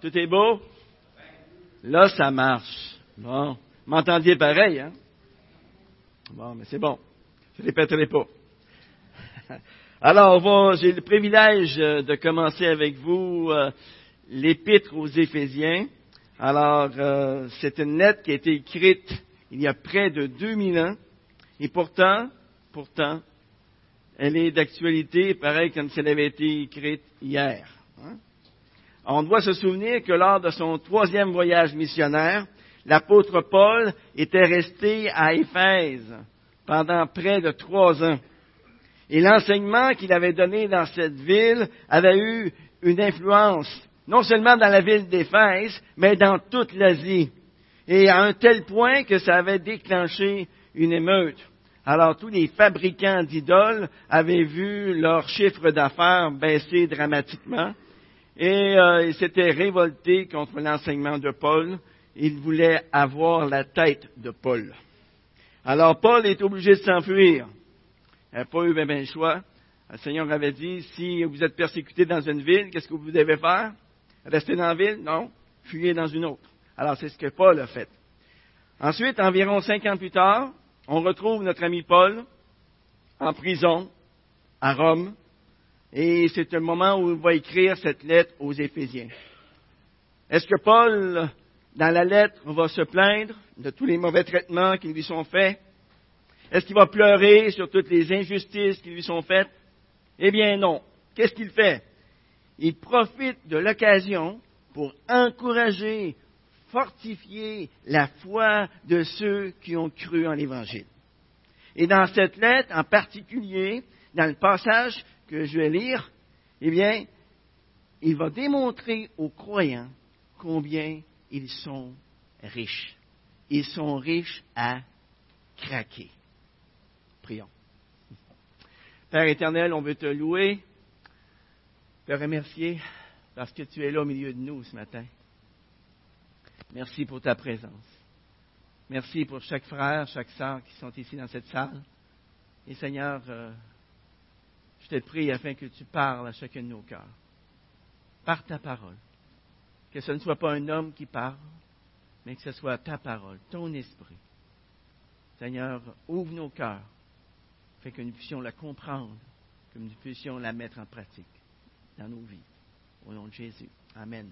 Tout est beau? Là, ça marche. Bon. M'entendiez pareil, hein? Bon, mais c'est bon. Je ne répéterai pas. Alors, j'ai le privilège euh, de commencer avec vous euh, l'épître aux Éphésiens. Alors, euh, c'est une lettre qui a été écrite il y a près de 2000 ans. Et pourtant, pourtant, elle est d'actualité, pareil comme si elle avait été écrite hier. Hein? On doit se souvenir que lors de son troisième voyage missionnaire, l'apôtre Paul était resté à Éphèse pendant près de trois ans. Et l'enseignement qu'il avait donné dans cette ville avait eu une influence, non seulement dans la ville d'Éphèse, mais dans toute l'Asie. Et à un tel point que ça avait déclenché une émeute. Alors tous les fabricants d'idoles avaient vu leur chiffre d'affaires baisser dramatiquement et euh, ils s'étaient révoltés contre l'enseignement de Paul. Ils voulaient avoir la tête de Paul. Alors Paul est obligé de s'enfuir. Il n'a pas eu bien, le choix. Le Seigneur avait dit, si vous êtes persécuté dans une ville, qu'est-ce que vous devez faire? Rester dans la ville? Non. Fuyez dans une autre. Alors c'est ce que Paul a fait. Ensuite, environ cinq ans plus tard, on retrouve notre ami Paul en prison à Rome. Et c'est un moment où il va écrire cette lettre aux Éphésiens. Est-ce que Paul, dans la lettre, va se plaindre de tous les mauvais traitements qui lui sont faits? Est-ce qu'il va pleurer sur toutes les injustices qui lui sont faites? Eh bien non. Qu'est-ce qu'il fait? Il profite de l'occasion pour encourager, fortifier la foi de ceux qui ont cru en l'Évangile. Et dans cette lettre en particulier, dans le passage que je vais lire, eh bien, il va démontrer aux croyants combien ils sont riches. Ils sont riches à craquer. Père éternel, on veut te louer, te remercier parce que tu es là au milieu de nous ce matin. Merci pour ta présence. Merci pour chaque frère, chaque sœur qui sont ici dans cette salle. Et Seigneur, euh, te prie afin que tu parles à chacun de nos cœurs. Par ta parole. Que ce ne soit pas un homme qui parle, mais que ce soit ta parole, ton esprit. Seigneur, ouvre nos cœurs fait que nous puissions la comprendre, que nous puissions la mettre en pratique dans nos vies. Au nom de Jésus. Amen.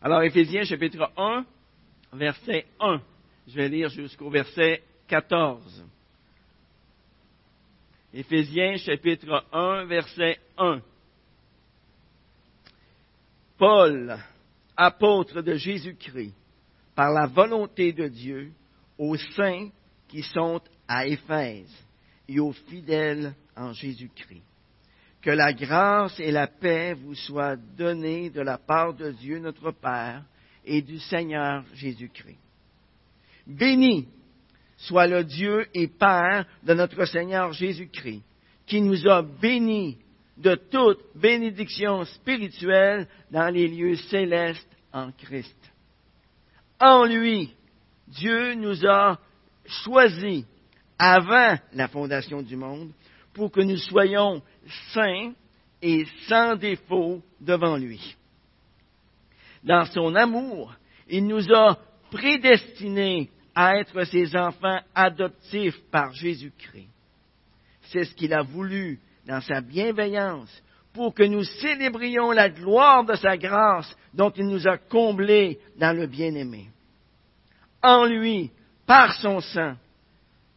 Alors, Éphésiens chapitre 1, verset 1. Je vais lire jusqu'au verset 14. Éphésiens chapitre 1, verset 1. Paul, apôtre de Jésus-Christ, par la volonté de Dieu, aux saints qui sont à Éphèse et aux fidèles en Jésus-Christ. Que la grâce et la paix vous soient données de la part de Dieu notre Père et du Seigneur Jésus-Christ. Béni soit le Dieu et Père de notre Seigneur Jésus-Christ, qui nous a bénis de toute bénédiction spirituelle dans les lieux célestes en Christ. En lui, Dieu nous a choisis avant la fondation du monde pour que nous soyons saints et sans défaut devant lui. Dans son amour, il nous a prédestinés à être ses enfants adoptifs par Jésus-Christ. C'est ce qu'il a voulu dans sa bienveillance pour que nous célébrions la gloire de sa grâce dont il nous a comblés dans le bien-aimé. En lui, par son sang,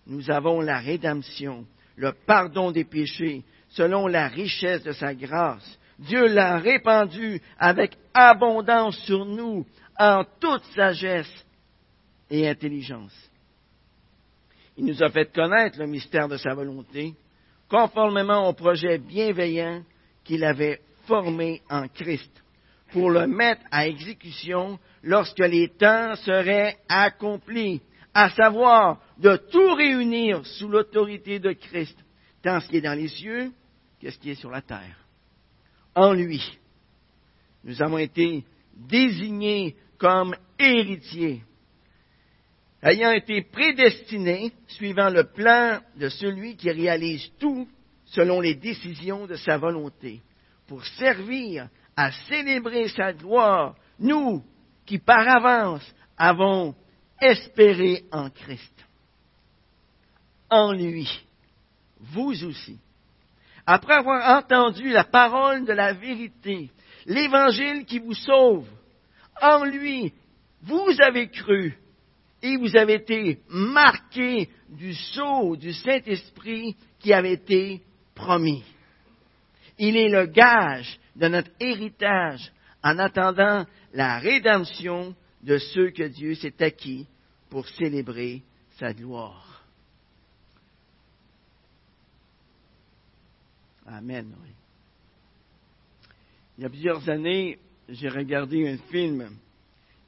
nous avons la rédemption, le pardon des péchés, selon la richesse de sa grâce. Dieu l'a répandu avec abondance sur nous en toute sagesse et intelligence. Il nous a fait connaître le mystère de sa volonté, conformément au projet bienveillant qu'il avait formé en Christ, pour le mettre à exécution lorsque les temps seraient accomplis à savoir de tout réunir sous l'autorité de Christ, tant ce qui est dans les cieux que ce qui est sur la terre. En lui, nous avons été désignés comme héritiers, ayant été prédestinés suivant le plan de celui qui réalise tout selon les décisions de sa volonté, pour servir à célébrer sa gloire, nous qui par avance avons espéré en Christ. En lui, vous aussi, après avoir entendu la parole de la vérité, l'évangile qui vous sauve, en lui, vous avez cru et vous avez été marqués du sceau du Saint-Esprit qui avait été promis. Il est le gage de notre héritage en attendant la rédemption de ceux que Dieu s'est acquis pour célébrer sa gloire. Amen. Il y a plusieurs années, j'ai regardé un film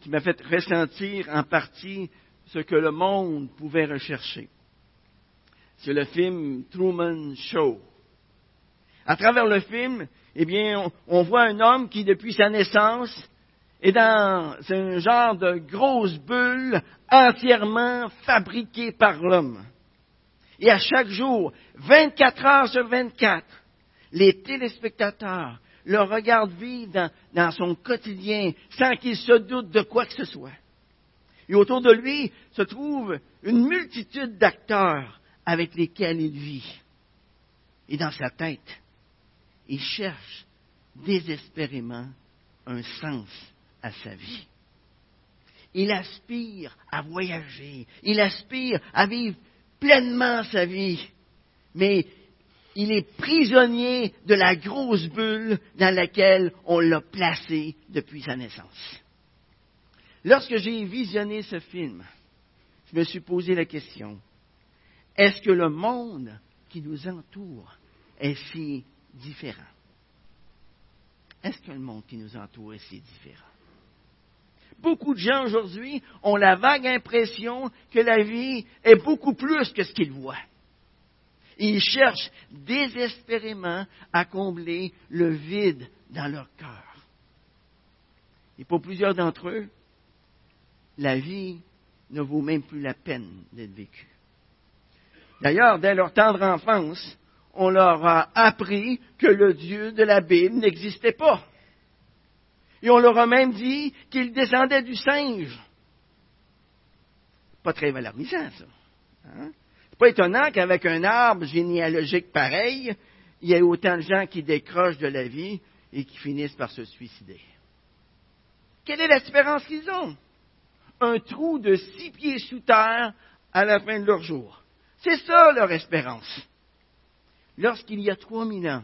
qui m'a fait ressentir en partie ce que le monde pouvait rechercher. C'est le film Truman Show. À travers le film, eh bien, on, voit un homme qui, depuis sa naissance, est dans un genre de grosse bulle entièrement fabriquée par l'homme. Et à chaque jour, 24 heures sur 24, les téléspectateurs le regardent vivre dans son quotidien sans qu'il se doute de quoi que ce soit. Et autour de lui se trouve une multitude d'acteurs avec lesquels il vit. Et dans sa tête, il cherche désespérément un sens à sa vie. Il aspire à voyager, il aspire à vivre pleinement sa vie, mais il est prisonnier de la grosse bulle dans laquelle on l'a placé depuis sa naissance. Lorsque j'ai visionné ce film, je me suis posé la question, est-ce que le monde qui nous entoure est si différent? Est-ce que le monde qui nous entoure est si différent? Beaucoup de gens aujourd'hui ont la vague impression que la vie est beaucoup plus que ce qu'ils voient. ils cherchent désespérément à combler le vide dans leur cœur. Et pour plusieurs d'entre eux, la vie ne vaut même plus la peine d'être vécue. D'ailleurs, dès leur tendre enfance, on leur a appris que le Dieu de la Bible n'existait pas. Et on leur a même dit qu'il descendait du singe. Pas très valorisant, ça. Hein? C'est pas étonnant qu'avec un arbre généalogique pareil, il y ait autant de gens qui décrochent de la vie et qui finissent par se suicider. Quelle est la différence qu'ils ont? Un trou de six pieds sous terre à la fin de leur jour. C'est ça leur espérance. Lorsqu'il y a trois mille ans,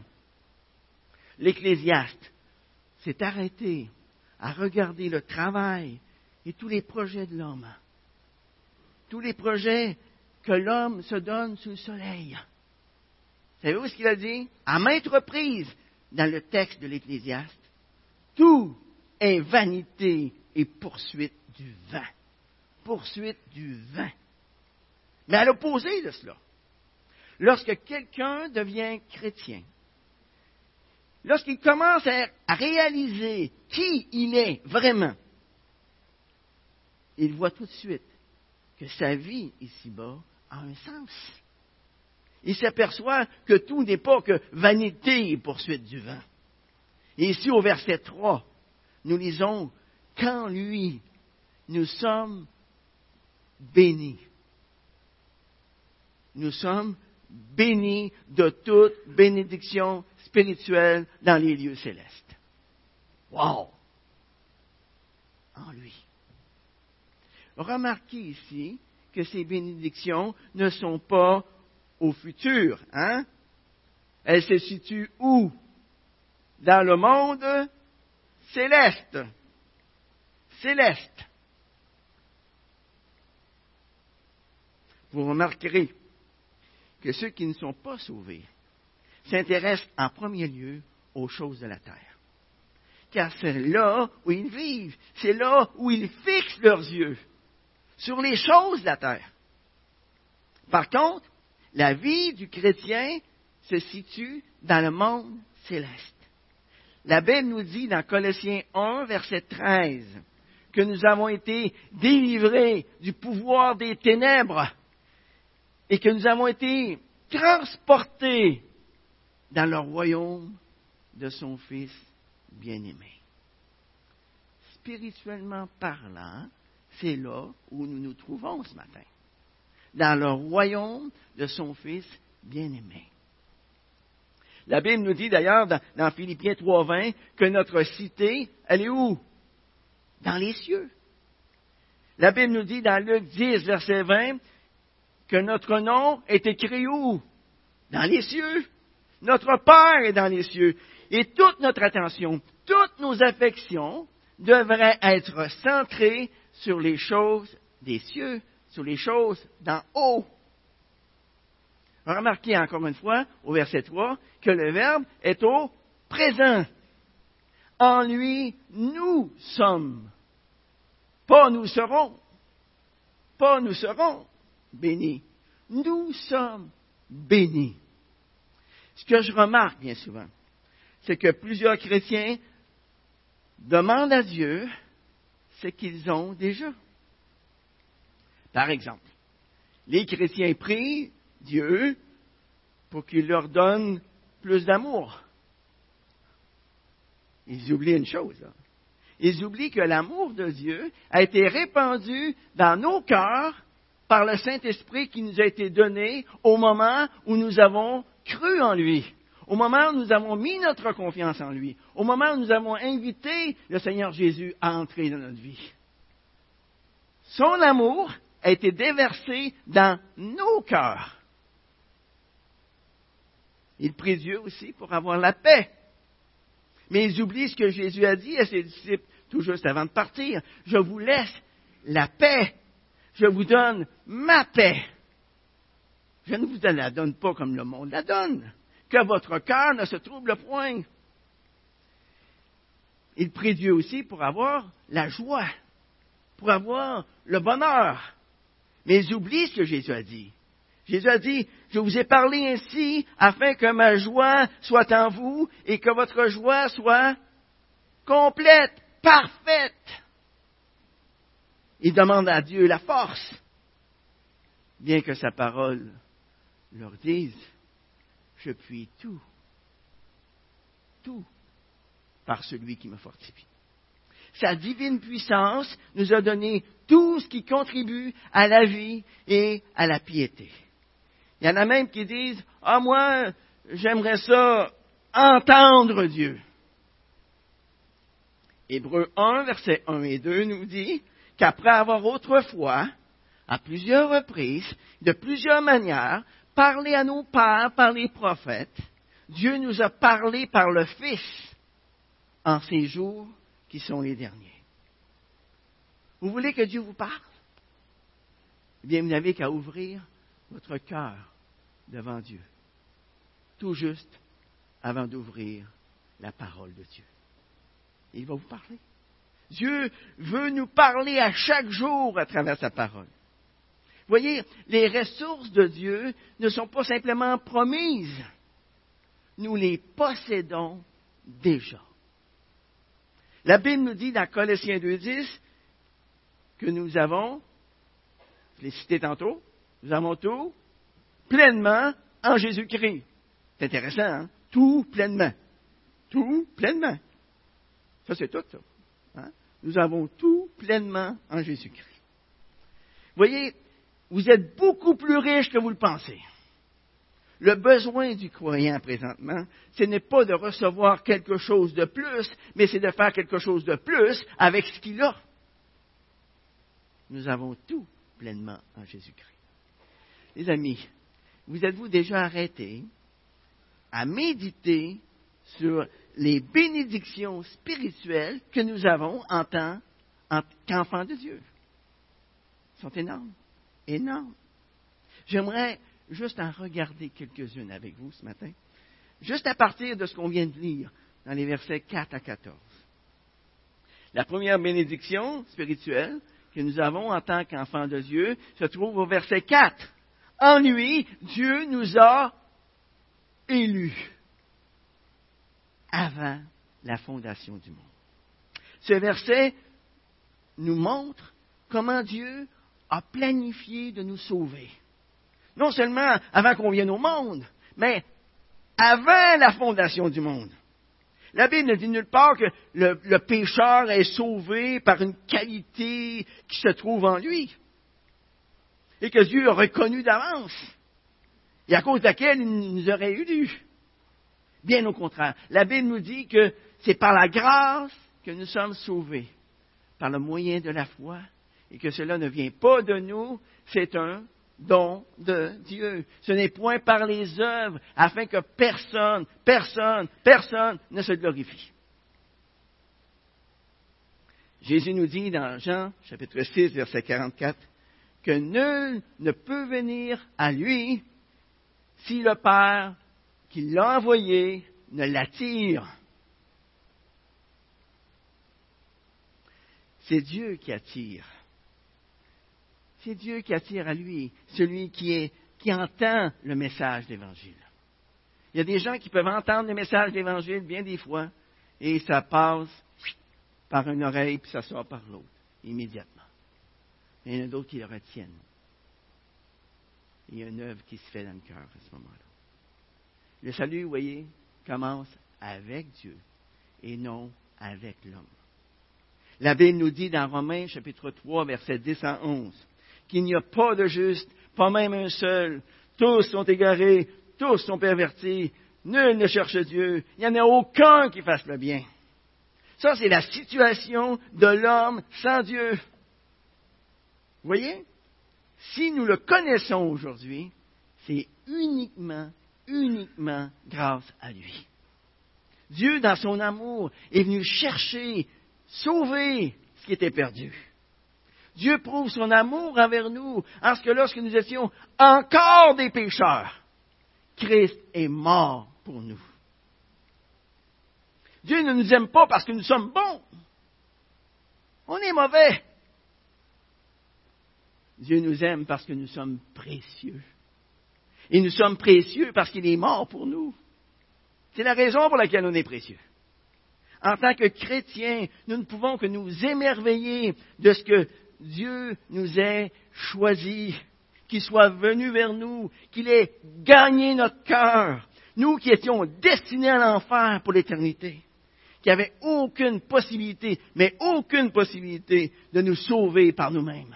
l'Ecclésiaste s'est arrêté à regarder le travail et tous les projets de l'homme, tous les projets que l'homme se donne sous le soleil. Savez-vous ce qu'il a dit? À maintes reprises dans le texte de l'Ecclésiaste, tout est vanité et poursuite du vin. Poursuite du vin. Mais à l'opposé de cela, lorsque quelqu'un devient chrétien, lorsqu'il commence à, réaliser qui il est vraiment, il voit tout de suite que sa vie ici-bas a un sens. Il s'aperçoit que tout n'est pas que vanité et poursuite du vin. Et ici, au verset 3, nous lisons Quand lui, nous sommes bénis. Nous sommes bénis de toute bénédiction spirituelle dans les lieux célestes. Wow! En lui. Remarquez ici que ces bénédictions ne sont pas au futur, hein? Elles se situent où? Dans le monde céleste. Céleste. Vous remarquerez que ceux qui ne sont pas sauvés s'intéressent en premier lieu aux choses de la terre. Car c'est là où ils vivent, c'est là où ils fixent leurs yeux, sur les choses de la terre. Par contre, la vie du chrétien se situe dans le monde céleste. La Bible nous dit dans Colossiens 1, verset 13, que nous avons été délivrés du pouvoir des ténèbres et que nous avons été transportés dans le royaume de son Fils bien-aimés. Spirituellement parlant, c'est là où nous nous trouvons ce matin, dans le royaume de son Fils bien-aimé. La Bible nous dit d'ailleurs dans, dans Philippiens 3.20 que notre cité, elle est où? Dans les cieux. La Bible nous dit dans Luc 10, verset 20, que notre nom est écrit où? Dans les cieux. Notre Père est dans les cieux. Et toute notre attention, toutes nos affections devraient être centrées sur les choses des cieux, sur les choses d'en haut. Remarquez encore une fois, au verset 3, que le Verbe est au présent. En lui, nous sommes. Pas nous serons. Pas nous serons bénis. Nous sommes bénis. Ce que je remarque bien souvent, c'est que plusieurs chrétiens demandent à Dieu ce qu'ils ont déjà. Par exemple, les chrétiens prient Dieu pour qu'il leur donne plus d'amour. Ils oublient une chose. Ils oublient que l'amour de Dieu a été répandu dans nos cœurs par le Saint-Esprit qui nous a été donné au moment où nous avons cru en lui, au moment où nous avons mis notre confiance en lui, au moment où nous avons invité le Seigneur Jésus à entrer dans notre vie. Son amour a été déversé dans nos cœurs. Il prie Dieu aussi pour avoir la paix. Mais ils oublient ce que Jésus a dit à ses disciples tout juste avant de partir. Je vous laisse la paix. Je vous donne ma paix. Je ne vous la donne pas comme le monde la donne. Que votre cœur ne se trouble point. Il prie Dieu aussi pour avoir la joie, pour avoir le bonheur. Mais ils oublient ce que Jésus a dit. Jésus a dit, je vous ai parlé ainsi afin que ma joie soit en vous et que votre joie soit complète, parfaite. Il demande à Dieu la force, bien que sa parole leur dise, je puis tout, tout par celui qui me fortifie. Sa divine puissance nous a donné tout ce qui contribue à la vie et à la piété. Il y en a même qui disent, ah moi, j'aimerais ça entendre Dieu. Hébreu 1, versets 1 et 2 nous dit qu'après avoir autrefois, à plusieurs reprises, de plusieurs manières, parlé à nos pères par les prophètes, Dieu nous a parlé par le Fils en ces jours qui sont les derniers. Vous voulez que Dieu vous parle? Eh bien, vous n'avez qu'à ouvrir votre cœur devant Dieu, tout juste avant d'ouvrir la parole de Dieu. il va vous parler. Dieu veut nous parler à chaque jour à travers sa parole. Voyez, les ressources de Dieu ne sont pas simplement promises, nous les possédons déjà. La Bible nous dit dans Colossiens 2.10 que nous avons, je l'ai cité tantôt, nous avons tout pleinement en Jésus-Christ. C'est intéressant, hein? Tout pleinement. Tout pleinement. Ça, c'est tout, ça. Nous avons tout pleinement en Jésus-Christ. Voyez, vous êtes beaucoup plus riche que vous le pensez. Le besoin du croyant présentement, ce n'est pas de recevoir quelque chose de plus, mais c'est de faire quelque chose de plus avec ce qu'il a. Nous avons tout pleinement en Jésus-Christ. Les amis, vous êtes-vous déjà arrêté à méditer sur les bénédictions spirituelles que nous avons en tant qu'enfants de Dieu? Sont énormes, énormes. J'aimerais juste en regarder quelques-unes avec vous ce matin, juste à partir de ce qu'on vient de lire dans les versets 4 à 14. La première bénédiction spirituelle que nous avons en tant qu'enfants de Dieu se trouve au verset 4. En lui, Dieu nous a élus avant la fondation du monde. Ce verset nous montre comment Dieu a planifié de nous sauver. Non seulement avant qu'on vienne au monde, mais avant la fondation du monde. La Bible ne dit nulle part que le, pécheur est sauvé par une qualité qui se trouve en lui et que Dieu a reconnu d'avance et à cause de laquelle il nous aurait eu. Bien au contraire, la Bible nous dit que c'est par la grâce que nous sommes sauvés, par le moyen de la foi, et que cela ne vient pas de nous, c'est un don de Dieu. Ce n'est point par les œuvres, afin que personne, personne, personne ne se glorifie. Jésus nous dit dans Jean chapitre 6, verset 44, que nul ne peut venir à lui si le Père qui l'a envoyé ne l'attire. C'est Dieu qui attire. C'est Dieu qui attire à lui, celui qui, entend le message d'Évangile. Il y a des gens qui peuvent entendre le message d'Évangile bien des fois, et ça passe par une oreille, puis ça sort par l'autre, immédiatement. Mais il y en a d'autres qui le retiennent. Il y a une œuvre qui se fait dans le cœur à ce moment-là. Le salut, vous voyez, commence avec Dieu et non avec l'homme. La Bible nous dit dans Romains chapitre 3, verset 10 à 11, qu'il n'y a pas de juste, pas même un seul. Tous sont égarés, tous sont pervertis, nul ne cherche Dieu, il n'y en a aucun qui fasse le bien. Ça, c'est la situation de l'homme sans Dieu. Vous voyez? Si nous le connaissons aujourd'hui, c'est uniquement uniquement grâce à lui. Dieu, dans son amour, est venu chercher, sauver ce qui était perdu. Dieu prouve son amour envers nous, en que lorsque nous étions encore des pécheurs, Christ est mort pour nous. Dieu ne nous aime pas parce que nous sommes bons. On est mauvais. Dieu nous aime parce que nous sommes précieux. Et nous sommes précieux parce qu'il est mort pour nous. C'est la raison pour laquelle on est précieux. En tant que chrétiens, nous ne pouvons que nous émerveiller de ce que Dieu nous ait choisi, qu'il soit venu vers nous, qu'il ait gagné notre cœur, nous qui étions destinés à l'enfer pour l'éternité, qui n'avaient aucune possibilité, mais aucune possibilité de nous sauver par nous-mêmes.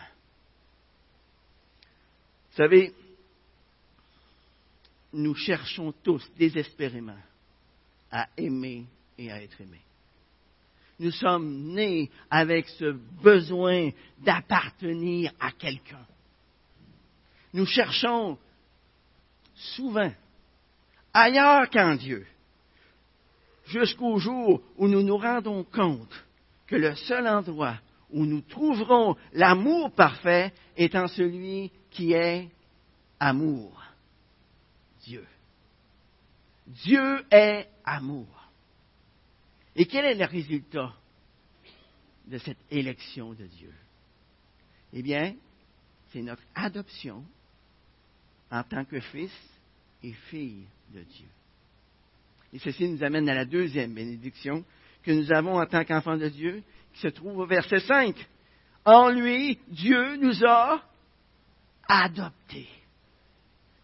Vous savez, nous cherchons tous désespérément à aimer et à être aimés. Nous sommes nés avec ce besoin d'appartenir à quelqu'un. Nous cherchons souvent ailleurs qu'en Dieu, jusqu'au jour où nous nous rendons compte que le seul endroit où nous trouverons l'amour parfait est en celui qui est amour. Dieu. Dieu est amour. Et quel est le résultat de cette élection de Dieu? Eh bien, c'est notre adoption en tant que fils et fille de Dieu. Et ceci nous amène à la deuxième bénédiction que nous avons en tant qu'enfants de Dieu, qui se trouve au verset 5. En lui, Dieu nous a adoptés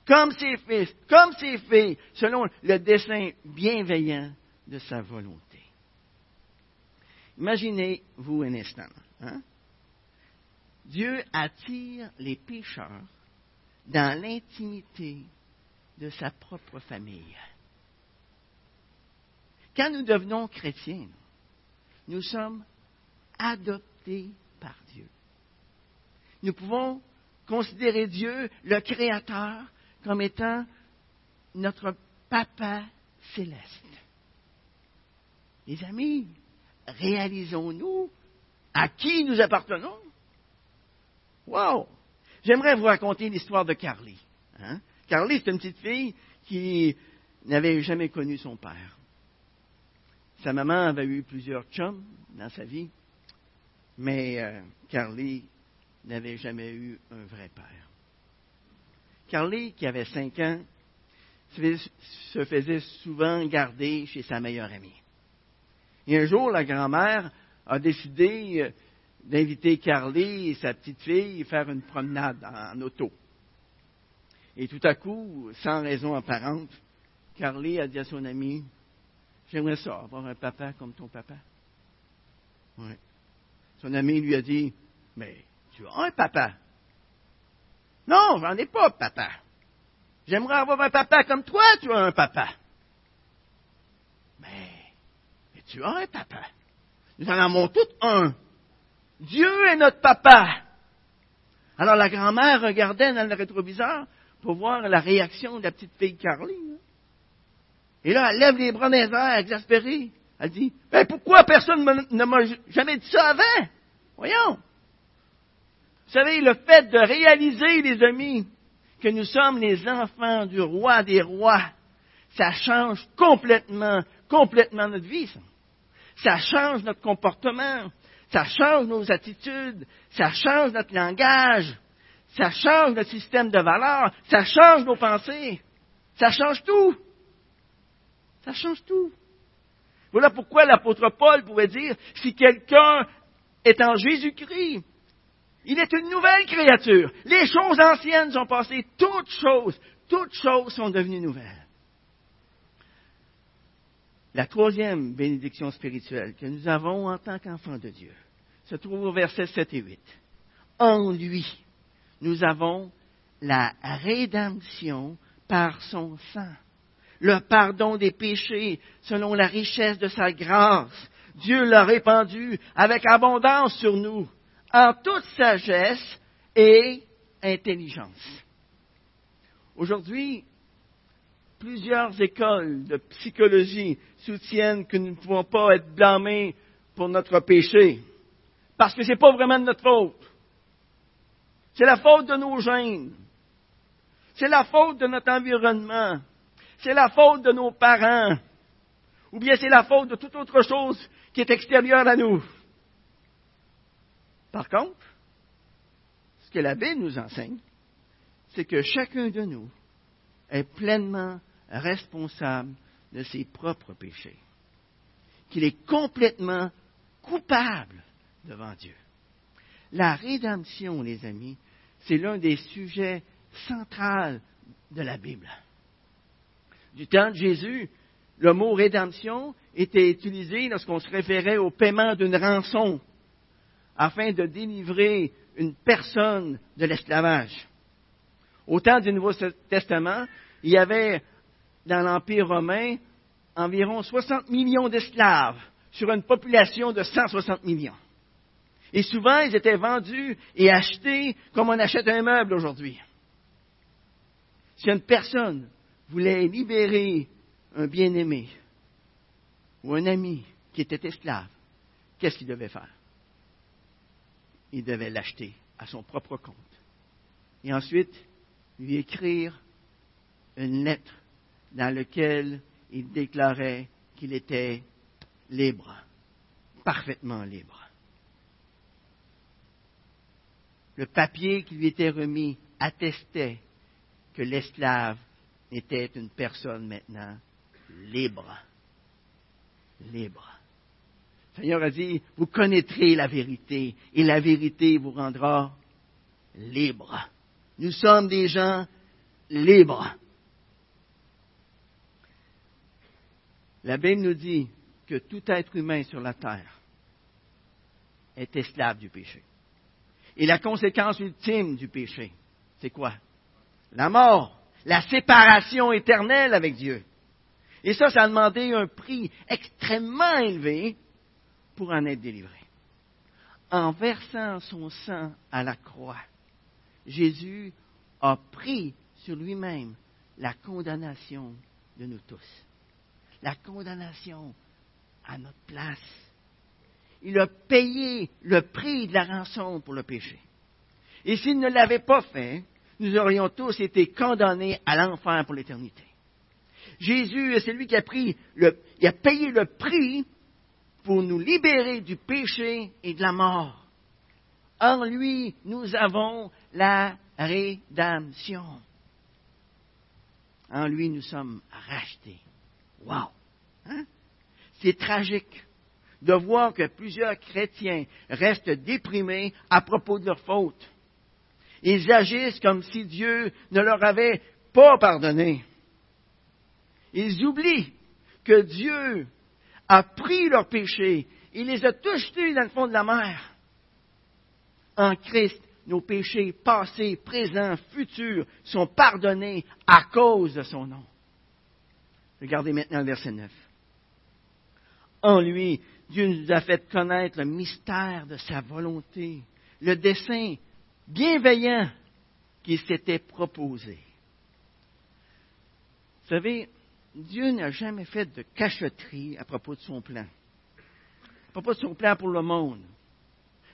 comme ses fils, comme ses filles, selon le dessein bienveillant de sa volonté. Imaginez-vous un instant. Hein? Dieu attire les pécheurs dans l'intimité de sa propre famille. Quand nous devenons chrétiens, nous sommes adoptés par Dieu. Nous pouvons considérer Dieu le Créateur comme étant notre Papa céleste. Les amis, réalisons-nous à qui nous appartenons? Wow! J'aimerais vous raconter l'histoire de Carly. Hein? Carly, c'est une petite fille qui n'avait jamais connu son père. Sa maman avait eu plusieurs chums dans sa vie, mais euh, Carly n'avait jamais eu un vrai père. Carly, qui avait cinq ans, se faisait souvent garder chez sa meilleure amie. Et un jour, la grand-mère a décidé euh, d'inviter Carly et sa petite fille à faire une promenade en auto. Et tout à coup, sans raison apparente, Carly a dit à son ami, J'aimerais ça, avoir un papa comme ton papa. Ouais. Son ami lui a dit, mais tu as un papa. Non, j'en ai pas, papa. J'aimerais avoir un papa comme toi, tu as un papa. Mais, tu as un papa. Nous en avons tous un. Dieu est notre papa. Alors la grand-mère regardait dans le rétroviseur pour voir la réaction de la petite fille Carly. Et là, elle lève les bras dans les exaspérée. Elle dit, mais pourquoi personne ne m'a jamais dit ça avant? Voyons. Vous savez, le fait de réaliser, les amis, que nous sommes les enfants du roi des rois, ça change complètement, complètement notre vie. Ça, ça change notre comportement, ça change nos attitudes, ça change notre langage, ça change notre système de valeurs, ça change nos pensées, ça change tout. Ça change tout. Voilà pourquoi l'apôtre Paul pouvait dire, si quelqu'un est en Jésus-Christ, il est une nouvelle créature. Les choses anciennes sont passées, toutes choses, toutes choses sont devenues nouvelles. La troisième bénédiction spirituelle que nous avons en tant qu'enfants de Dieu se trouve au verset 7 et 8. En lui, nous avons la rédemption par son sang, le pardon des péchés selon la richesse de sa grâce. Dieu l'a répandu avec abondance sur nous, en toute sagesse et intelligence. Aujourd'hui, plusieurs écoles de psychologie soutiennent que nous ne pouvons pas être blâmés pour notre péché, parce que ce n'est pas vraiment de notre faute. C'est la faute de nos gènes. C'est la faute de notre environnement. C'est la faute de nos parents. Ou bien c'est la faute de toute autre chose qui est extérieure à nous. Par contre, ce que la Bible nous enseigne, c'est que chacun de nous est pleinement responsable de ses propres péchés. Qu'il est complètement coupable devant Dieu. La rédemption, les amis, c'est l'un des sujets centraux de la Bible. Du temps de Jésus, le mot rédemption était utilisé lorsqu'on se référait au paiement d'une rançon afin de délivrer une personne de l'esclavage. Au temps du Nouveau Testament, il y avait dans l'Empire romain environ 60 millions d'esclaves sur une population de 160 millions. Et souvent, ils étaient vendus et achetés comme on achète un meuble aujourd'hui. Si une personne voulait libérer un bien-aimé ou un ami qui était esclave, qu'est-ce qu'il devait faire? Il devait l'acheter à son propre compte. Et ensuite, lui écrire une lettre dans laquelle il déclarait qu'il était libre, parfaitement libre le papier qui lui était remis attestait que l'esclave était une personne maintenant libre. Libre. Le Seigneur a dit, vous connaîtrez la vérité et la vérité vous rendra libre. Nous sommes des gens libres. La Bible nous dit que tout être humain sur la terre est esclave du péché. Et la conséquence ultime du péché, c'est quoi? La mort, la séparation éternelle avec Dieu. Et ça, ça a demandé un prix extrêmement élevé pour en être délivré. En versant son sang à la croix, Jésus a pris sur lui-même la condamnation de nous tous. La condamnation à notre place il a payé le prix de la rançon pour le péché. Et s'il ne l'avait pas fait, nous aurions tous été condamnés à l'enfer pour l'éternité. Jésus, c'est lui qui a, a payé le prix pour nous libérer du péché et de la mort. En lui, nous avons la rédemption. En lui, nous sommes rachetés. Wow! Hein? C'est tragique de voir que plusieurs chrétiens restent déprimés à propos de leurs fautes. Ils agissent comme si Dieu ne leur avait pas pardonné. Ils oublient que Dieu a pris leurs péchés. Il les a tous jetés dans le fond de la mer. En Christ, nos péchés passés, présents, futurs sont pardonnés à cause de son nom. Regardez maintenant le verset 9. En lui, Dieu nous a fait connaître le mystère de sa volonté, le dessein bienveillant qu'il s'était proposé. Vous savez, Dieu n'a jamais fait de cachotterie à propos de son plan, à propos de son plan pour le monde.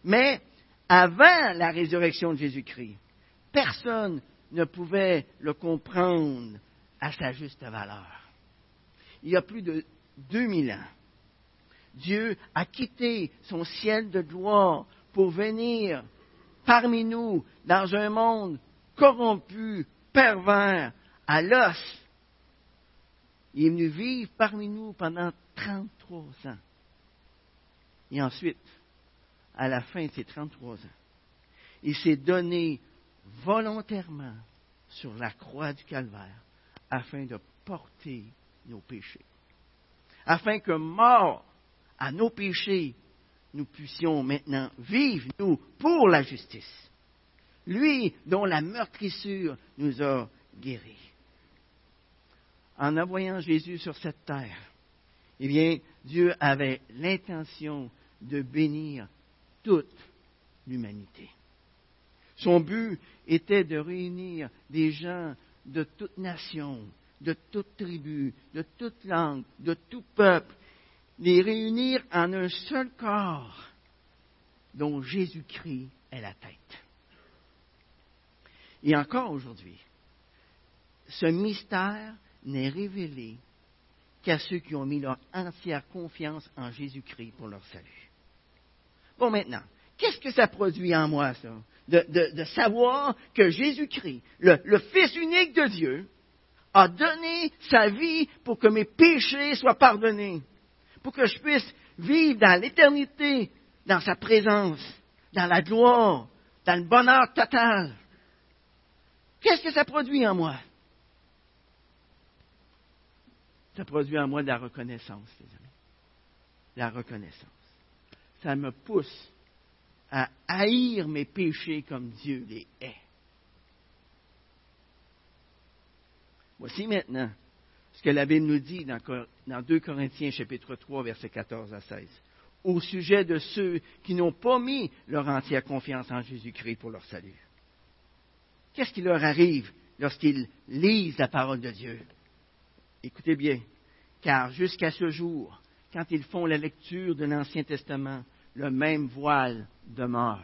Mais avant la résurrection de Jésus-Christ, personne ne pouvait le comprendre à sa juste valeur. Il y a plus de 2000 ans, Dieu a quitté son ciel de gloire pour venir parmi nous dans un monde corrompu, pervers, à l'os. Il est venu vivre parmi nous pendant 33 ans. Et ensuite, à la fin de ces 33 ans, il s'est donné volontairement sur la croix du calvaire afin de porter nos péchés. Afin que mort à nos péchés, nous puissions maintenant vivre, nous, pour la justice. Lui dont la meurtrissure nous a guéris. En envoyant Jésus sur cette terre, eh bien, Dieu avait l'intention de bénir toute l'humanité. Son but était de réunir des gens de toute nation, de toute tribu, de toute langue, de tout peuple, les réunir en un seul corps dont Jésus-Christ est la tête. Et encore aujourd'hui, ce mystère n'est révélé qu'à ceux qui ont mis leur entière confiance en Jésus-Christ pour leur salut. Bon, maintenant, qu'est-ce que ça produit en moi, ça? De, savoir que Jésus-Christ, le Fils unique de Dieu, a donné sa vie pour que mes péchés soient pardonnés, pour que je puisse vivre dans l'éternité, dans sa présence, dans la gloire, dans le bonheur total? Qu'est-ce que ça produit en moi? Ça produit en moi de la reconnaissance, les amis. La reconnaissance. Ça me pousse à haïr mes péchés comme Dieu les hait. Voici maintenant ce que la Bible nous dit dans, 2 Corinthiens chapitre 3 versets 14 à 16 au sujet de ceux qui n'ont pas mis leur entière confiance en Jésus-Christ pour leur salut. Qu'est-ce qui leur arrive lorsqu'ils lisent la parole de Dieu? Écoutez bien, car jusqu'à ce jour, quand ils font la lecture de l'Ancien Testament, le même voile demeure.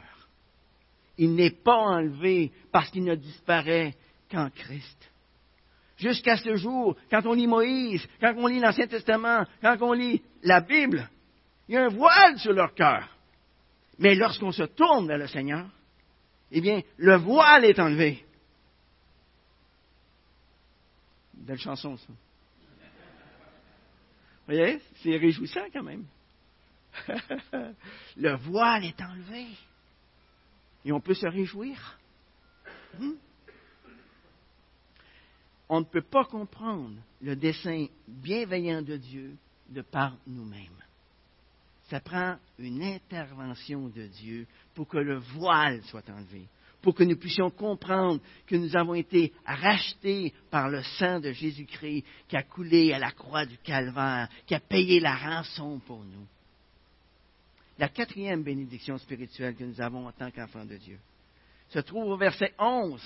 Il n'est pas enlevé parce qu'il ne disparaît qu'en Christ. Jusqu'à ce jour, quand on lit Moïse, quand on lit l'Ancien Testament, quand on lit la Bible, il y a un voile sur leur cœur. Mais lorsqu'on se tourne vers le Seigneur, eh bien, le voile est enlevé. Belle chanson, ça. Vous voyez, c'est réjouissant quand même. le voile est enlevé. Et on peut se réjouir. Hmm? On ne peut pas comprendre le dessein bienveillant de Dieu de par nous-mêmes. Ça prend une intervention de Dieu pour que le voile soit enlevé, pour que nous puissions comprendre que nous avons été rachetés par le sang de Jésus-Christ qui a coulé à la croix du calvaire, qui a payé la rançon pour nous. La quatrième bénédiction spirituelle que nous avons en tant qu'enfants de Dieu se trouve au verset 11.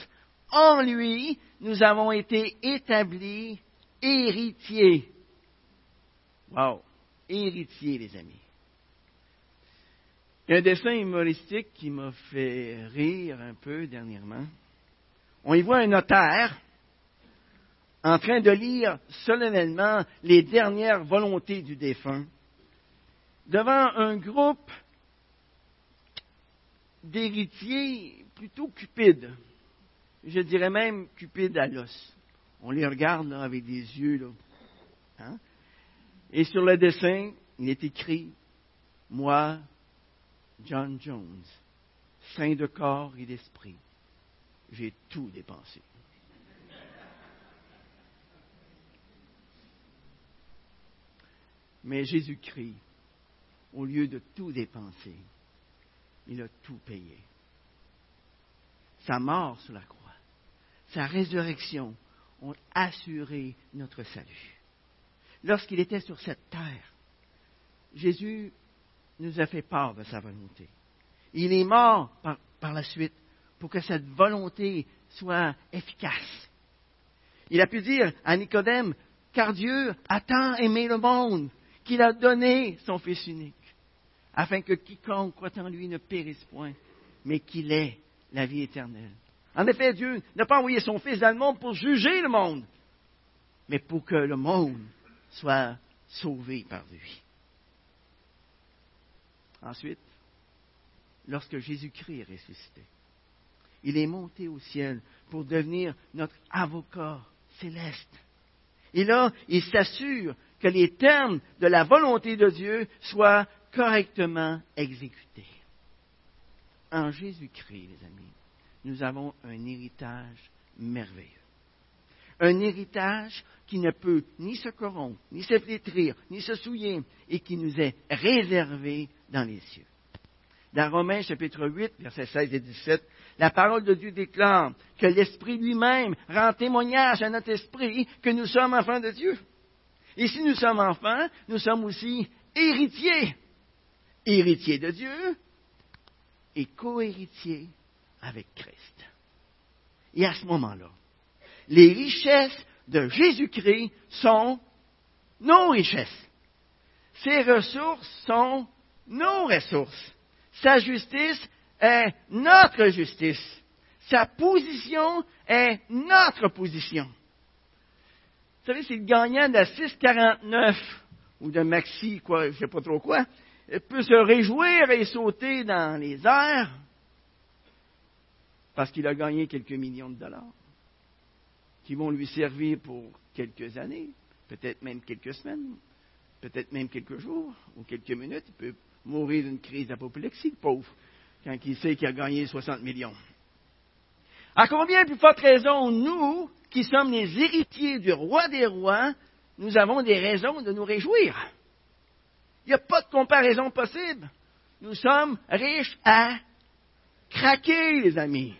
En lui, nous avons été établis héritiers. Wow! Héritiers, les amis. Il y a un dessin humoristique qui m'a fait rire un peu dernièrement. On y voit un notaire en train de lire solennellement les dernières volontés du défunt devant un groupe d'héritiers plutôt cupides. Je dirais même cupides à l'os. On les regarde avec des yeux. Là. Hein? Et sur le dessin, il est écrit Moi, John Jones, saint de corps et d'esprit, j'ai tout dépensé. Mais Jésus-Christ, au lieu de tout dépenser, il a tout payé. Sa mort sur la croix, sa résurrection ont assuré notre salut. Lorsqu'il était sur cette terre, Jésus nous a fait part de sa volonté. Il est mort par, par la suite pour que cette volonté soit efficace. Il a pu dire à Nicodème, car Dieu a tant aimé le monde qu'il a donné son Fils unique, afin que quiconque croit en lui ne périsse point, mais qu'il ait la vie éternelle. En effet, Dieu n'a pas envoyé son Fils dans le monde pour juger le monde, mais pour que le monde soit sauvé par lui. Ensuite, lorsque Jésus-Christ est ressuscité, il est monté au ciel pour devenir notre avocat céleste. Et là, il s'assure que les termes de la volonté de Dieu soient correctement exécutés. En Jésus-Christ, les amis, nous avons un héritage merveilleux. Un héritage qui ne peut ni se corrompre, ni se flétrir, ni se souiller, et qui nous est réservé dans les cieux. Dans Romains chapitre 8, versets 16 et 17, la parole de Dieu déclare que l'Esprit lui-même rend témoignage à notre esprit que nous sommes enfants de Dieu. Et si nous sommes enfants, nous sommes aussi héritiers. Héritiers de Dieu et co-héritiers avec Christ. Et à ce moment-là, les richesses de Jésus-Christ sont nos richesses. Ses ressources sont nos ressources. Sa justice est notre justice. Sa position est notre position. Vous savez, si le gagnant de 6,49 ou de Maxi, quoi, je ne sais pas trop quoi, peut se réjouir et sauter dans les airs parce qu'il a gagné quelques millions de dollars qui vont lui servir pour quelques années, peut-être même quelques semaines, peut-être même quelques jours ou quelques minutes. Il peut mourir d'une crise d'apoplexie, le pauvre, quand il sait qu'il a gagné 60 millions. À combien plus forte raison, nous, qui sommes les héritiers du roi des rois, nous avons des raisons de nous réjouir? Il n'y a pas de comparaison possible. Nous sommes riches à craquer, les amis.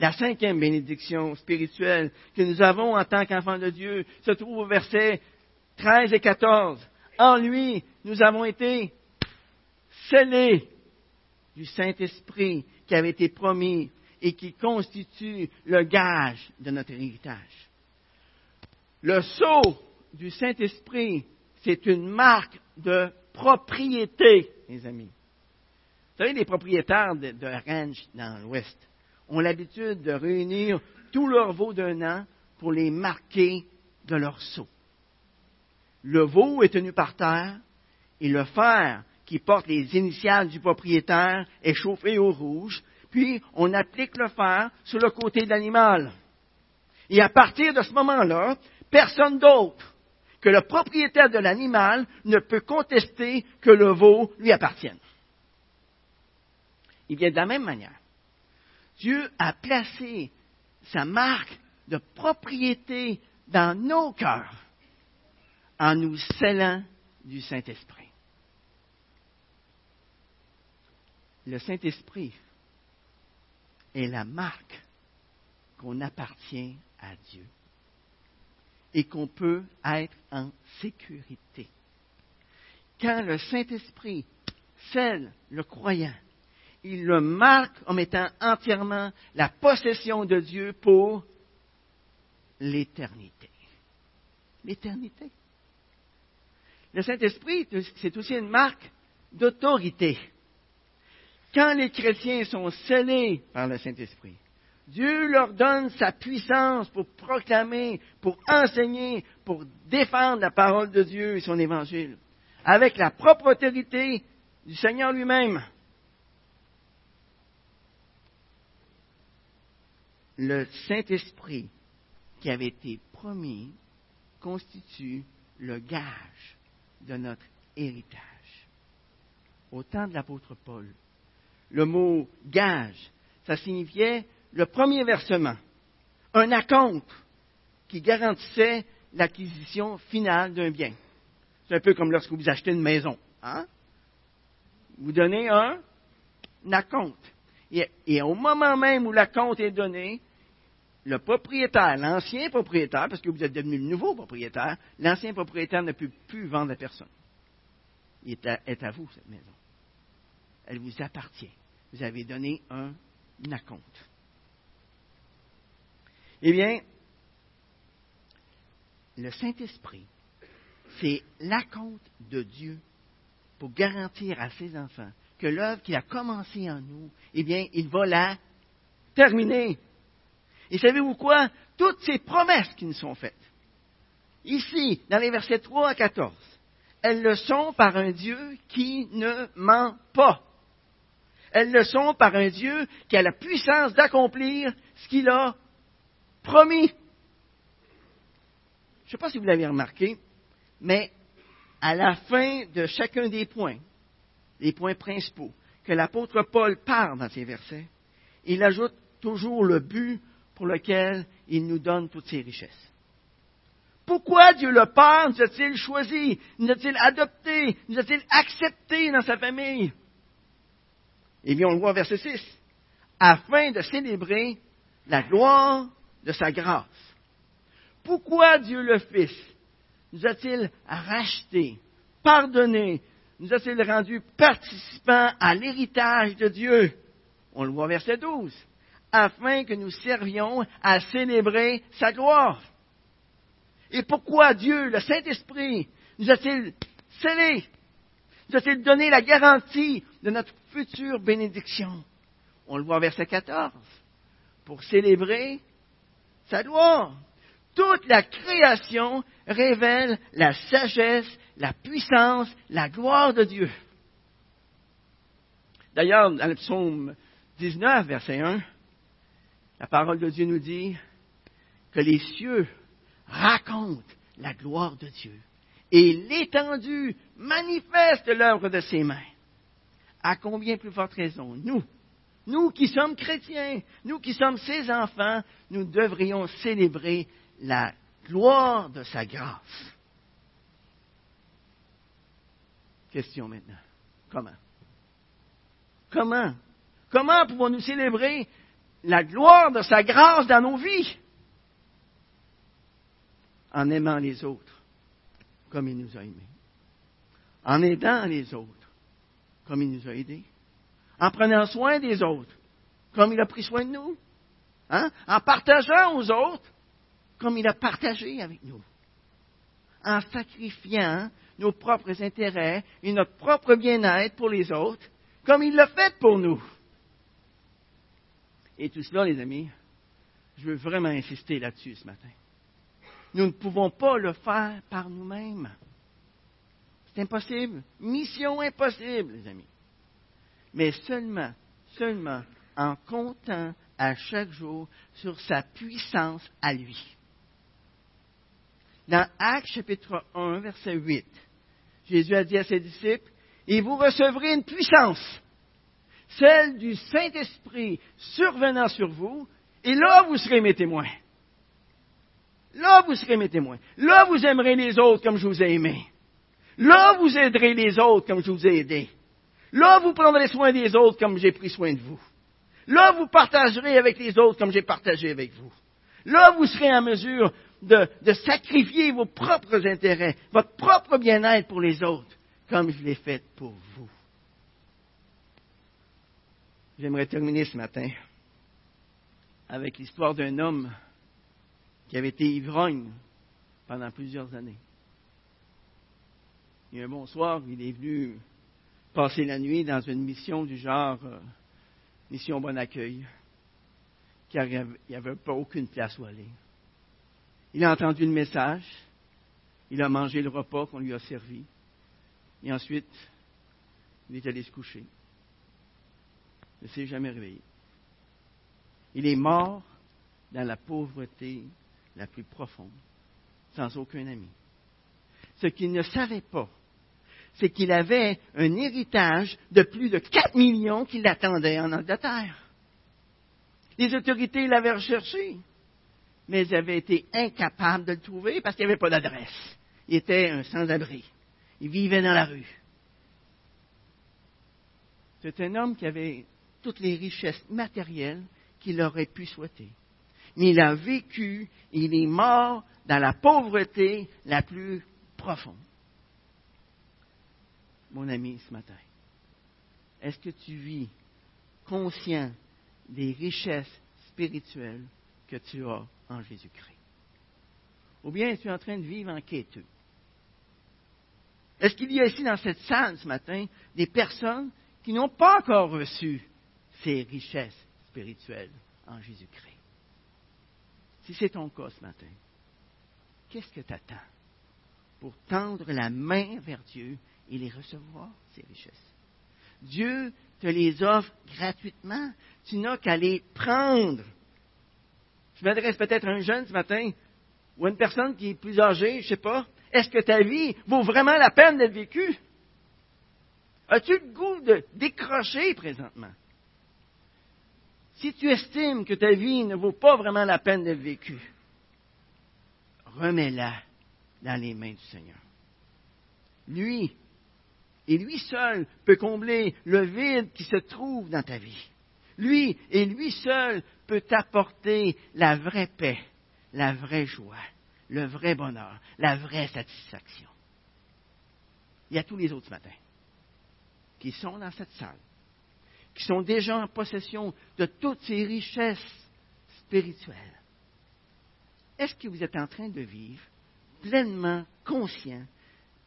La cinquième bénédiction spirituelle que nous avons en tant qu'enfants de Dieu se trouve au verset 13 et 14. En lui, nous avons été scellés du Saint-Esprit qui avait été promis et qui constitue le gage de notre héritage. Le sceau du Saint-Esprit, c'est une marque de propriété, mes amis. Vous savez, les propriétaires de, de ranch dans l'Ouest ont l'habitude de réunir tous leurs veaux d'un an pour les marquer de leur sceau. Le veau est tenu par terre et le fer qui porte les initiales du propriétaire est chauffé au rouge, puis on applique le fer sur le côté de l'animal. Et à partir de ce moment-là, personne d'autre que le propriétaire de l'animal ne peut contester que le veau lui appartienne. Il vient de la même manière. Dieu a placé sa marque de propriété dans nos cœurs en nous scellant du Saint-Esprit. Le Saint-Esprit est la marque qu'on appartient à Dieu et qu'on peut être en sécurité. Quand le Saint-Esprit scelle le croyant, il le marque comme étant entièrement la possession de Dieu pour l'éternité. L'éternité. Le Saint-Esprit, c'est aussi une marque d'autorité. Quand les chrétiens sont scellés par le Saint-Esprit, Dieu leur donne sa puissance pour proclamer, pour enseigner, pour défendre la parole de Dieu et son évangile, avec la propre autorité du Seigneur lui-même. Le Saint-Esprit qui avait été promis constitue le gage de notre héritage. Au temps de l'apôtre Paul, le mot gage, ça signifiait le premier versement, un acompte qui garantissait l'acquisition finale d'un bien. C'est un peu comme lorsque vous achetez une maison. Hein? Vous donnez un, un compte. Et, au moment même où la compte est donnée, le propriétaire, l'ancien propriétaire, parce que vous êtes devenu le nouveau propriétaire, l'ancien propriétaire ne peut plus vendre à personne. Il est à, est à vous, cette maison. Elle vous appartient. Vous avez donné un, un. Eh bien, le Saint-Esprit, c'est l'acompte de Dieu pour garantir à ses enfants que l'œuvre qu'il a commencée en nous, eh bien, il va la terminer. Et savez-vous quoi? Toutes ces promesses qui nous sont faites, ici, dans les versets 3 à 14, elles le sont par un Dieu qui ne ment pas. Elles le sont par un Dieu qui a la puissance d'accomplir ce qu'il a promis. Je ne sais pas si vous l'avez remarqué, mais à la fin de chacun des points, les points principaux, que l'apôtre Paul parle dans ces versets, il ajoute toujours le but pour lequel il nous donne toutes ces richesses. Pourquoi Dieu le Père nous a-t-il choisi, nous a-t-il adopté, nous a-t-il accepté dans sa famille? Eh bien, on le voit au verset 6. Afin de célébrer la gloire de sa grâce. Pourquoi Dieu le Fils nous a-t-il racheté, pardonné, nous a-t-il rendu participants à l'héritage de Dieu? On le voit au verset 12. Afin que nous servions à célébrer sa gloire. Et pourquoi Dieu, le Saint-Esprit, nous a-t-il scellés, nous a-t-il donné la garantie de notre future bénédiction? On le voit verset 14. Pour célébrer sa gloire. Toute la création révèle la sagesse, la puissance, la gloire de Dieu. D'ailleurs, dans le psaume 19, verset 1, la parole de Dieu nous dit que les cieux racontent la gloire de Dieu et l'étendue manifeste l'œuvre de ses mains. À combien plus forte raison, nous, nous qui sommes chrétiens, nous qui sommes ses enfants, nous devrions célébrer la gloire de sa grâce. Question maintenant. Comment? Comment? Comment pouvons-nous célébrer la gloire de sa grâce dans nos vies? En aimant les autres comme il nous a aimés. En aidant les autres comme il nous a aidés. En prenant soin des autres comme il a pris soin de nous. Hein? En partageant aux autres comme il a partagé avec nous, en sacrifiant nos propres intérêts et notre propre bien-être pour les autres, comme il l'a fait pour nous. Et tout cela, les amis, je veux vraiment insister là-dessus ce matin. Nous ne pouvons pas le faire par nous-mêmes. C'est impossible. Mission impossible, les amis. Mais seulement, seulement en comptant à chaque jour sur sa puissance à lui dans Actes chapitre 1, verset 8. Jésus a dit à ses disciples, et vous recevrez une puissance, celle du Saint-Esprit survenant sur vous, et là vous serez mes témoins. Là vous serez mes témoins. Là vous aimerez les autres comme je vous ai aimé. Là vous aiderez les autres comme je vous ai aidé. Là vous prendrez soin des autres comme j'ai pris soin de vous. Là vous partagerez avec les autres comme j'ai partagé avec vous. Là vous serez en mesure de, sacrifier vos propres intérêts, votre propre bien-être pour les autres, comme je l'ai fait pour vous. J'aimerais terminer ce matin avec l'histoire d'un homme qui avait été ivrogne pendant plusieurs années. Et un bon soir, il est venu passer la nuit dans une mission du genre euh, mission bon accueil, car il n'y avait pas aucune place où aller. Il a entendu le message, il a mangé le repas qu'on lui a servi, et ensuite, il est allé se coucher. Ne s'est jamais réveillé. Il est mort dans la pauvreté la plus profonde, sans aucun ami. Ce qu'il ne savait pas, c'est qu'il avait un héritage de plus de 4 millions qui l'attendait en Angleterre. Les autorités l'avaient recherché. mais ils avaient été incapables de le trouver parce qu'il n'y avait pas d'adresse. Il était un sans-abri. Il vivait dans la rue. C'est un homme qui avait toutes les richesses matérielles qu'il aurait pu souhaiter. Mais il a vécu, il est mort dans la pauvreté la plus profonde. Mon ami, ce matin, est-ce que tu vis conscient des richesses spirituelles que tu as en Jésus-Christ? Ou bien es-tu en train de vivre en quêteux? Est-ce qu'il y a ici dans cette salle ce matin des personnes qui n'ont pas encore reçu ces richesses spirituelles en Jésus-Christ? Si c'est ton cas ce matin, qu'est-ce que tu attends pour tendre la main vers Dieu et les recevoir, ces richesses? Dieu te les offre gratuitement. Tu n'as qu'à les prendre. Je m'adresse peut-être à un jeune ce matin ou à une personne qui est plus âgée, je ne sais pas. Est-ce que ta vie vaut vraiment la peine d'être vécue? As-tu le goût de décrocher présentement? Si tu estimes que ta vie ne vaut pas vraiment la peine d'être vécue, remets-la dans les mains du Seigneur. Lui, et lui seul peut combler le vide qui se trouve dans ta vie. Lui et lui seul peut t'apporter la vraie paix, la vraie joie, le vrai bonheur, la vraie satisfaction. Il y a tous les autres ce qui sont dans cette salle, qui sont déjà en possession de toutes ces richesses spirituelles. Est-ce que vous êtes en train de vivre pleinement conscient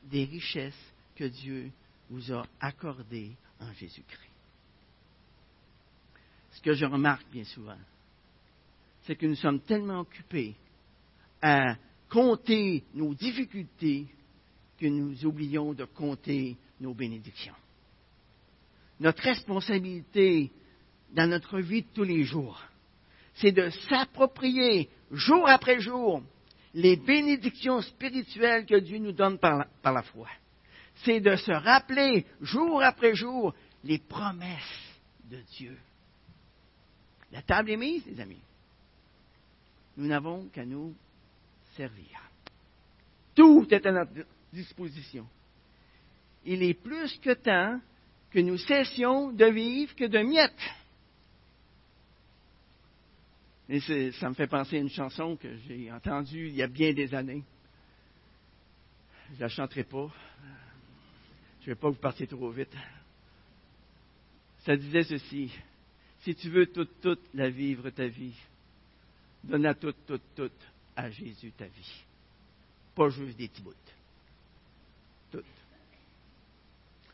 des richesses que Dieu vous a accordées en Jésus-Christ? Ce que je remarque bien souvent, c'est que nous sommes tellement occupés à compter nos difficultés que nous oublions de compter nos bénédictions. Notre responsabilité dans notre vie de tous les jours, c'est de s'approprier jour après jour les bénédictions spirituelles que Dieu nous donne par la, foi. C'est de se rappeler jour après jour les promesses de Dieu. La table est mise, les amis. Nous n'avons qu'à nous servir. Tout est à notre disposition. Il est plus que temps que nous cessions de vivre que de miettes. Et ça me fait penser à une chanson que j'ai entendue il y a bien des années. Je la chanterai pas. Je ne vais pas vous partir trop vite. Ça disait ceci. Si tu veux toute, toute la vivre ta vie, donne à toute, toute, toute à Jésus ta vie. Pas juste des petits bouts. Toutes.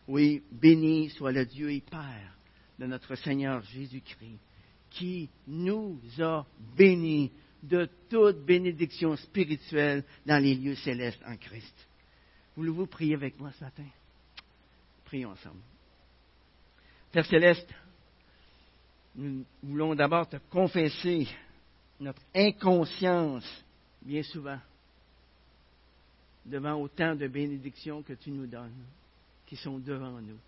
Oui, béni soit le Dieu et Père de notre Seigneur Jésus-Christ, qui nous a bénis de toute bénédiction spirituelle dans les lieux célestes en Christ. Voulez-vous prier avec moi ce matin? Prions ensemble. Père céleste, nous voulons d'abord te confesser notre inconscience bien souvent, devant autant de bénédictions que tu nous donnes, qui sont devant nous.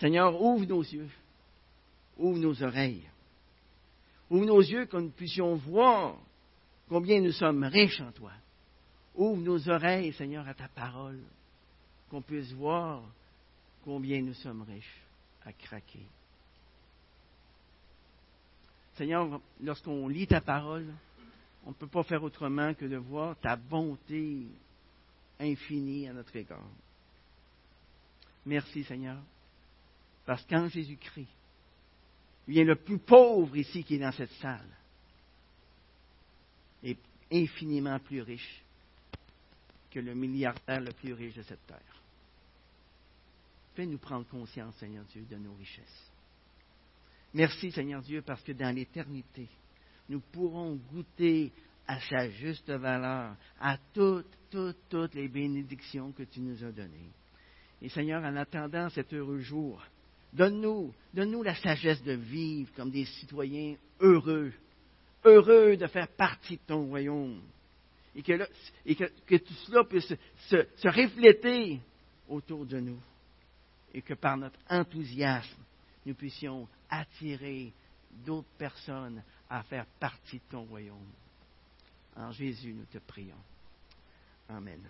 Seigneur, ouvre nos yeux, ouvre nos oreilles, ouvre nos yeux que nous puissions voir combien nous sommes riches en toi. Ouvre nos oreilles, Seigneur, à ta parole, qu'on puisse voir combien nous sommes riches à craquer. Seigneur, lorsqu'on lit ta parole, on ne peut pas faire autrement que de voir ta bonté infinie à notre égard. Merci Seigneur, parce qu'en Jésus-Christ, vient le plus pauvre ici qui est dans cette salle, est infiniment plus riche que le milliardaire le plus riche de cette terre. Fais-nous prendre conscience, Seigneur Dieu, de nos richesses. Merci, Seigneur Dieu, parce que dans l'éternité, nous pourrons goûter à sa juste valeur, à toutes, toutes, toutes les bénédictions que tu nous as données. Et Seigneur, en attendant cet heureux jour, donne-nous, donne-nous la sagesse de vivre comme des citoyens heureux, heureux de faire partie de ton royaume. Et que, tout cela puisse se, se refléter autour de nous. Et que par notre enthousiasme, nous puissions attirer d'autres personnes à faire partie de ton royaume. En Jésus, nous te prions. Amen.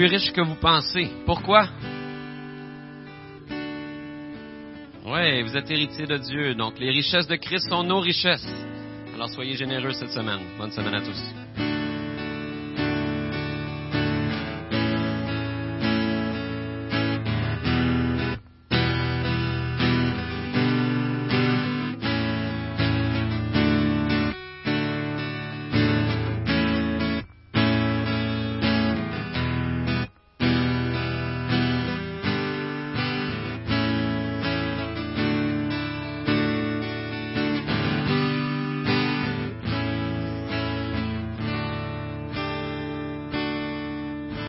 Plus riche que vous pensez. Pourquoi? Oui, vous êtes héritier de Dieu. Donc, les richesses de Christ sont nos richesses. Alors, soyez généreux cette semaine. Bonne semaine à tous.